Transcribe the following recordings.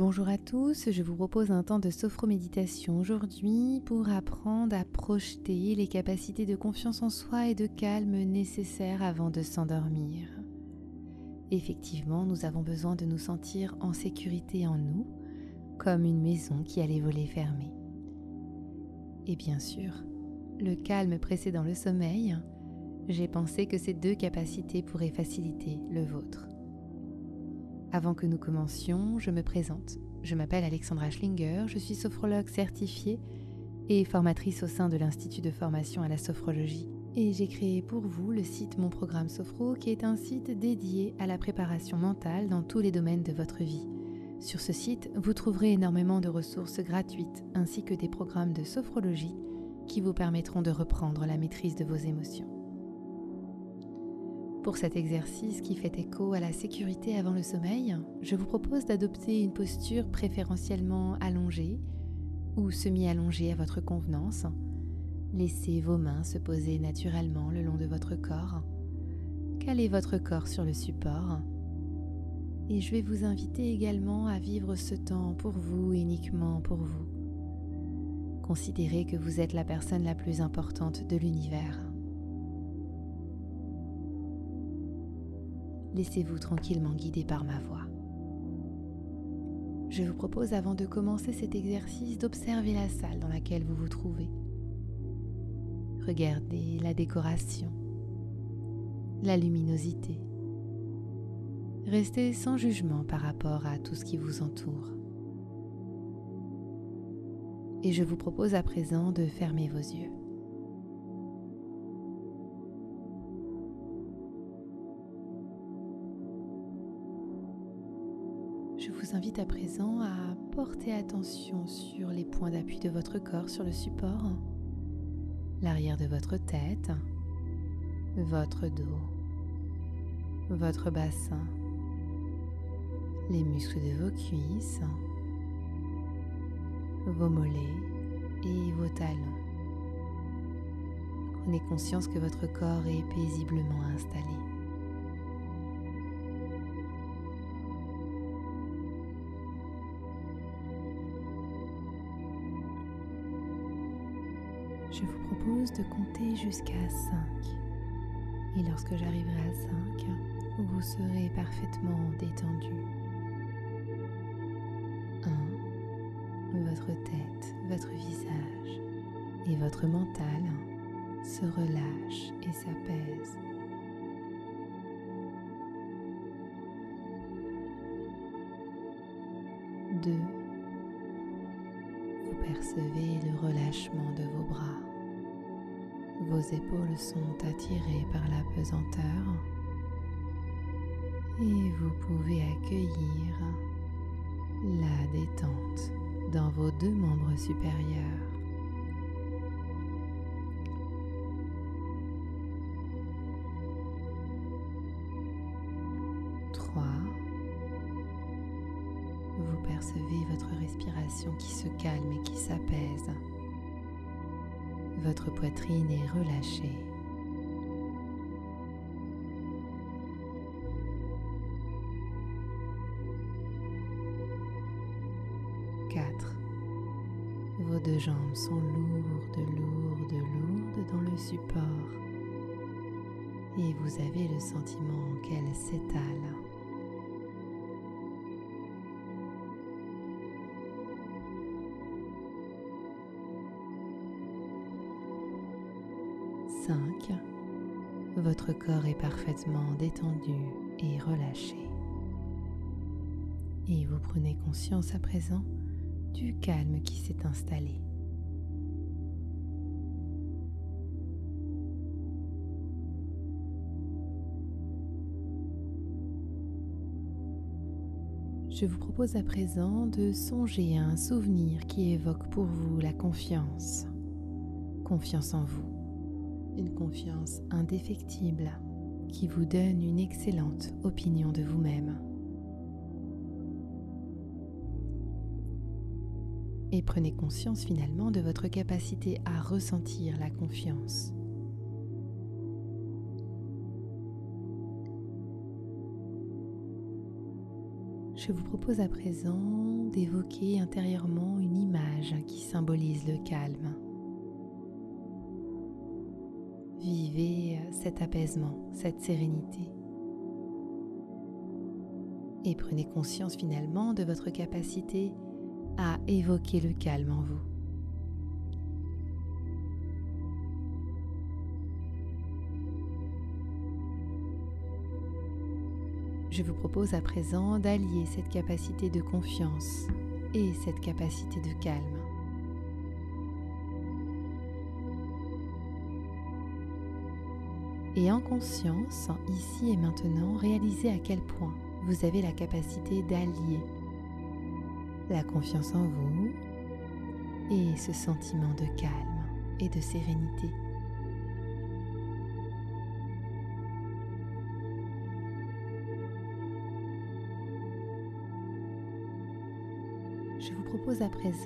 Bonjour à tous, je vous propose un temps de sophroméditation aujourd'hui pour apprendre à projeter les capacités de confiance en soi et de calme nécessaires avant de s'endormir. Effectivement, nous avons besoin de nous sentir en sécurité en nous, comme une maison qui a les volets fermés. Et bien sûr, le calme précédant le sommeil, j'ai pensé que ces deux capacités pourraient faciliter le vôtre. Avant que nous commencions, je me présente. Je m'appelle Alexandra Schlinger, je suis sophrologue certifiée et formatrice au sein de l'Institut de formation à la sophrologie. Et j'ai créé pour vous le site Mon Programme Sophro, qui est un site dédié à la préparation mentale dans tous les domaines de votre vie. Sur ce site, vous trouverez énormément de ressources gratuites ainsi que des programmes de sophrologie qui vous permettront de reprendre la maîtrise de vos émotions. Pour cet exercice qui fait écho à la sécurité avant le sommeil, je vous propose d'adopter une posture préférentiellement allongée ou semi-allongée à votre convenance. Laissez vos mains se poser naturellement le long de votre corps. Calez votre corps sur le support. Et je vais vous inviter également à vivre ce temps pour vous, uniquement pour vous. Considérez que vous êtes la personne la plus importante de l'univers. Laissez-vous tranquillement guider par ma voix. Je vous propose avant de commencer cet exercice d'observer la salle dans laquelle vous vous trouvez. Regardez la décoration, la luminosité. Restez sans jugement par rapport à tout ce qui vous entoure. Et je vous propose à présent de fermer vos yeux. Vous invite à présent à porter attention sur les points d'appui de votre corps sur le support, l'arrière de votre tête, votre dos, votre bassin, les muscles de vos cuisses, vos mollets et vos talons. Prenez conscience que votre corps est paisiblement installé. Je vous propose de compter jusqu'à 5. Et lorsque j'arriverai à 5, vous serez parfaitement détendu. 1. Votre tête, votre visage et votre mental se relâchent et s'apaisent. 2. Le relâchement de vos bras. Vos épaules sont attirées par la pesanteur et vous pouvez accueillir la détente dans vos deux membres supérieurs. Votre poitrine est relâchée. Vos deux jambes sont lourdes, lourdes, lourdes dans le support et vous avez le sentiment qu'elles s'étalent. 5. Votre corps est parfaitement détendu et relâché. Et vous prenez conscience à présent du calme qui s'est installé. Je vous propose à présent de songer à un souvenir qui évoque pour vous la confiance, confiance en vous une confiance indéfectible qui vous donne une excellente opinion de vous-même. Et prenez conscience finalement de votre capacité à ressentir la confiance. Je vous propose à présent d'évoquer intérieurement une image qui symbolise le calme. Vivez cet apaisement, cette sérénité. Et prenez conscience finalement de votre capacité à évoquer le calme en vous. Je vous propose à présent d'allier cette capacité de confiance et cette capacité de calme. Et en conscience, ici et maintenant, réalisez à quel point vous avez la capacité d'allier la confiance en vous et ce sentiment de calme et de sérénité. Je vous propose à présent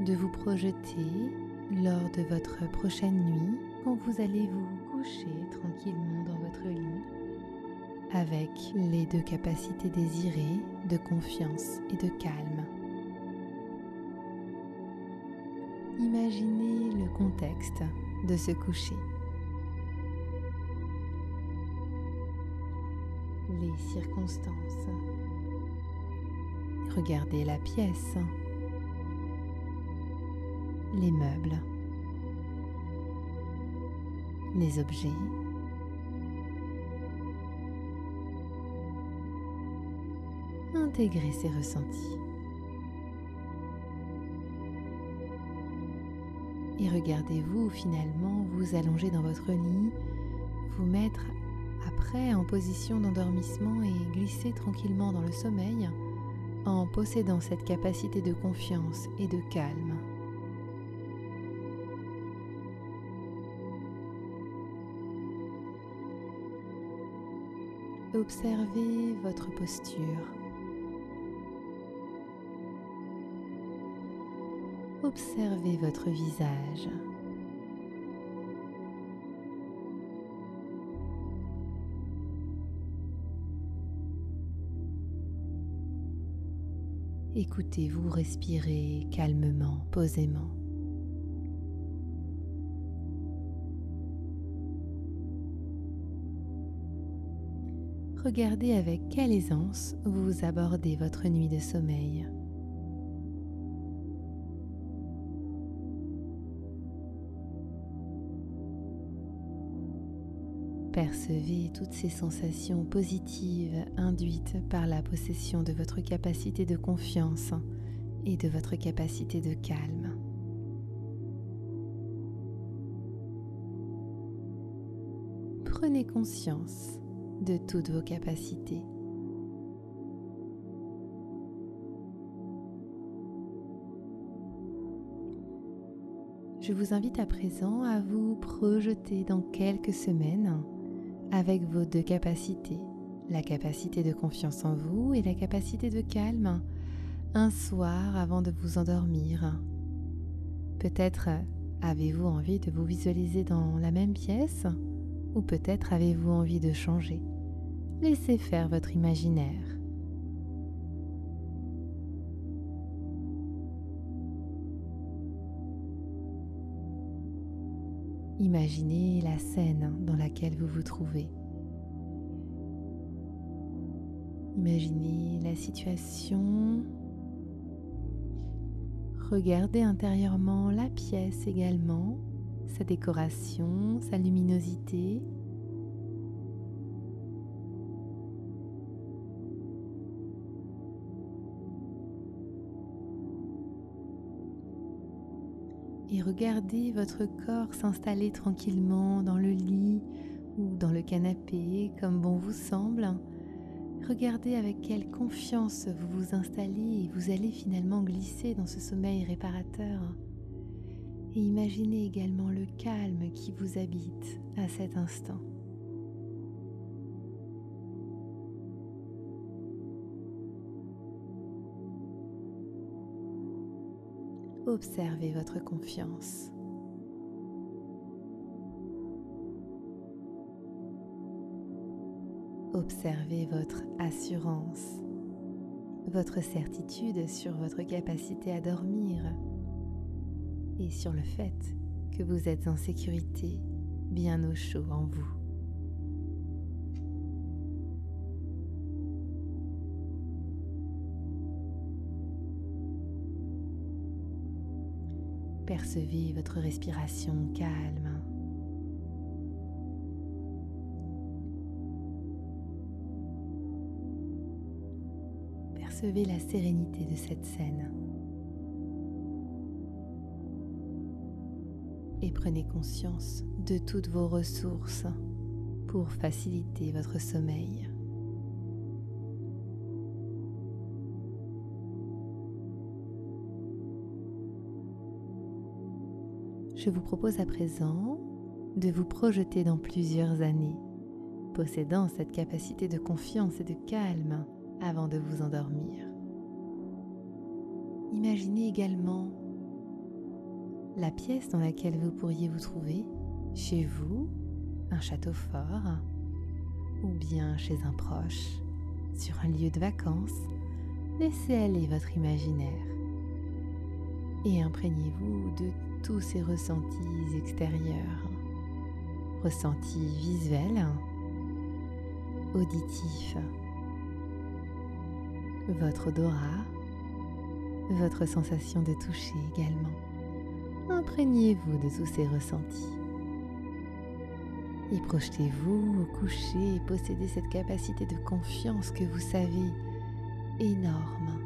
de vous projeter lors de votre prochaine nuit quand vous allez vous coucher tranquillement dans votre lit avec les deux capacités désirées de confiance et de calme. Imaginez le contexte de ce coucher. Les circonstances Regardez la pièce, les meubles, les objets. Intégrez ces ressentis. Et regardez-vous finalement vous allonger dans votre lit, vous mettre après en position d'endormissement et glisser tranquillement dans le sommeil en possédant cette capacité de confiance et de calme. Observez votre posture. Observez votre visage. Écoutez-vous respirer calmement, posément. Regardez avec quelle aisance vous abordez votre nuit de sommeil. Percevez toutes ces sensations positives induites par la possession de votre capacité de confiance et de votre capacité de calme. Prenez conscience de toutes vos capacités. Je vous invite à présent à vous projeter dans quelques semaines avec vos deux capacités, la capacité de confiance en vous et la capacité de calme, un soir avant de vous endormir. Peut-être avez-vous envie de vous visualiser dans la même pièce ou peut-être avez-vous envie de changer. Laissez faire votre imaginaire. Imaginez la scène dans laquelle vous vous trouvez. Imaginez la situation. Regardez intérieurement la pièce également, sa décoration, sa luminosité. Et regardez votre corps s'installer tranquillement dans le lit ou dans le canapé comme bon vous semble. Regardez avec quelle confiance vous vous installez et vous allez finalement glisser dans ce sommeil réparateur. Et imaginez également le calme qui vous habite à cet instant. Observez votre confiance. Observez votre assurance votre certitude sur votre capacité à dormir et sur le fait que vous êtes en sécurité, bien au chaud en vous. Percevez votre respiration calme. Percevez la sérénité de cette scène. Et prenez conscience de toutes vos ressources pour faciliter votre sommeil. Je vous propose à présent de vous projeter dans plusieurs années, possédant cette capacité de confiance et de calme avant de vous endormir. Imaginez également la pièce dans laquelle vous pourriez vous trouver, chez vous, un château fort, ou bien chez un proche, sur un lieu de vacances. Laissez aller votre imaginaire et imprégnez-vous de tous ces ressentis extérieurs, ressentis visuels, auditifs, votre odorat, votre sensation de toucher également. Imprégnez-vous de tous ces ressentis. Et projetez-vous au coucher et possédez cette capacité de confiance que vous savez énorme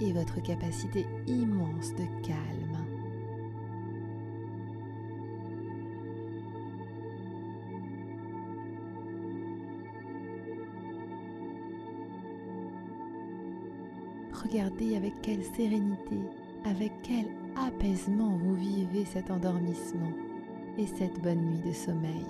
et votre capacité immense de calme. Regardez avec quelle sérénité, avec quel apaisement vous vivez cet endormissement et cette bonne nuit de sommeil.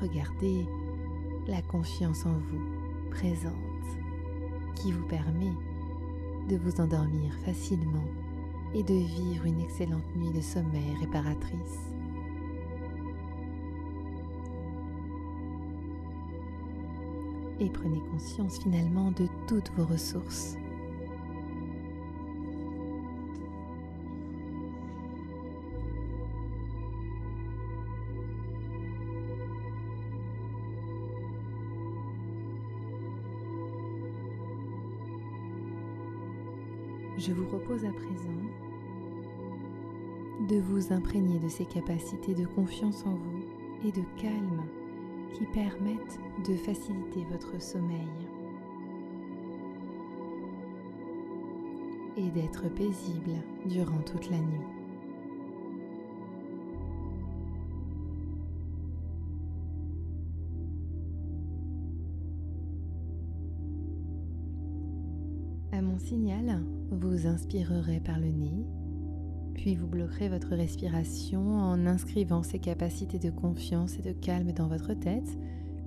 Regardez la confiance en vous présente qui vous permet de vous endormir facilement et de vivre une excellente nuit de sommeil réparatrice. Et prenez conscience finalement de toutes vos ressources. Je vous propose à présent de vous imprégner de ces capacités de confiance en vous et de calme qui permettent de faciliter votre sommeil et d'être paisible durant toute la nuit. À mon signal, vous inspirerez par le nez, puis vous bloquerez votre respiration en inscrivant ces capacités de confiance et de calme dans votre tête,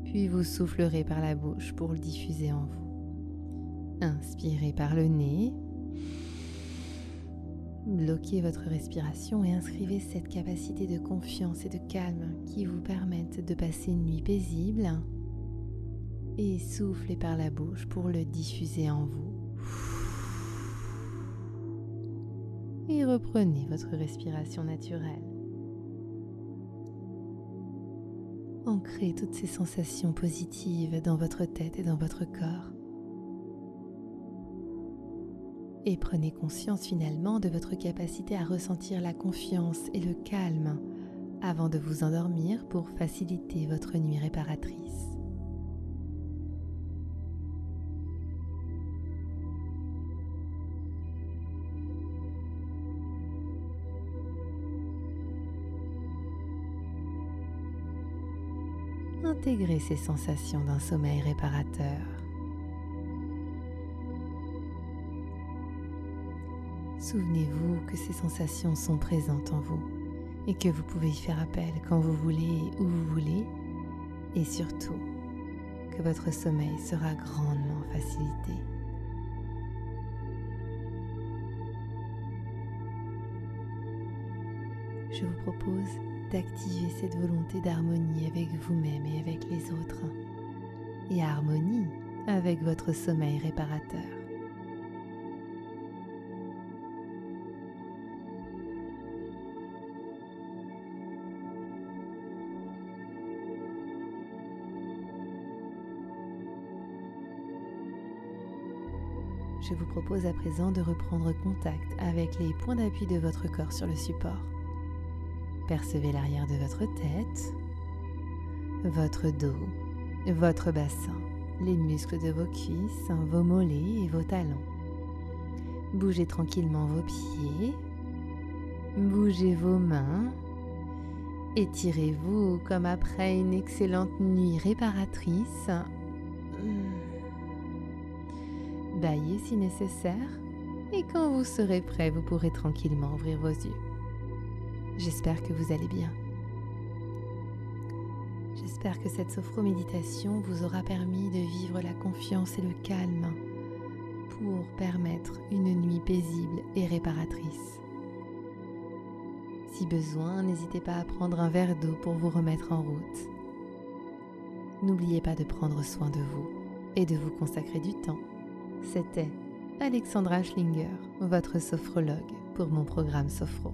puis vous soufflerez par la bouche pour le diffuser en vous. Inspirez par le nez, bloquez votre respiration et inscrivez cette capacité de confiance et de calme qui vous permettent de passer une nuit paisible et soufflez par la bouche pour le diffuser en vous. Et reprenez votre respiration naturelle. Ancrez toutes ces sensations positives dans votre tête et dans votre corps. Et prenez conscience finalement de votre capacité à ressentir la confiance et le calme avant de vous endormir pour faciliter votre nuit réparatrice. Intégrez ces sensations d'un sommeil réparateur. Souvenez-vous que ces sensations sont présentes en vous et que vous pouvez y faire appel quand vous voulez et où vous voulez et surtout que votre sommeil sera grandement facilité. je vous propose d'activer cette volonté d'harmonie avec vous-même et avec les autres, et harmonie avec votre sommeil réparateur. Je vous propose à présent de reprendre contact avec les points d'appui de votre corps sur le support. Percevez l'arrière de votre tête, votre dos, votre bassin, les muscles de vos cuisses, vos mollets et vos talons. Bougez tranquillement vos pieds, bougez vos mains, étirez-vous comme après une excellente nuit réparatrice. Baillez si nécessaire et quand vous serez prêt, vous pourrez tranquillement ouvrir vos yeux. J'espère que vous allez bien. J'espère que cette sophro-méditation vous aura permis de vivre la confiance et le calme pour permettre une nuit paisible et réparatrice. Si besoin, n'hésitez pas à prendre un verre d'eau pour vous remettre en route. N'oubliez pas de prendre soin de vous et de vous consacrer du temps. C'était Alexandra Schlinger, votre sophrologue pour mon programme Sophro.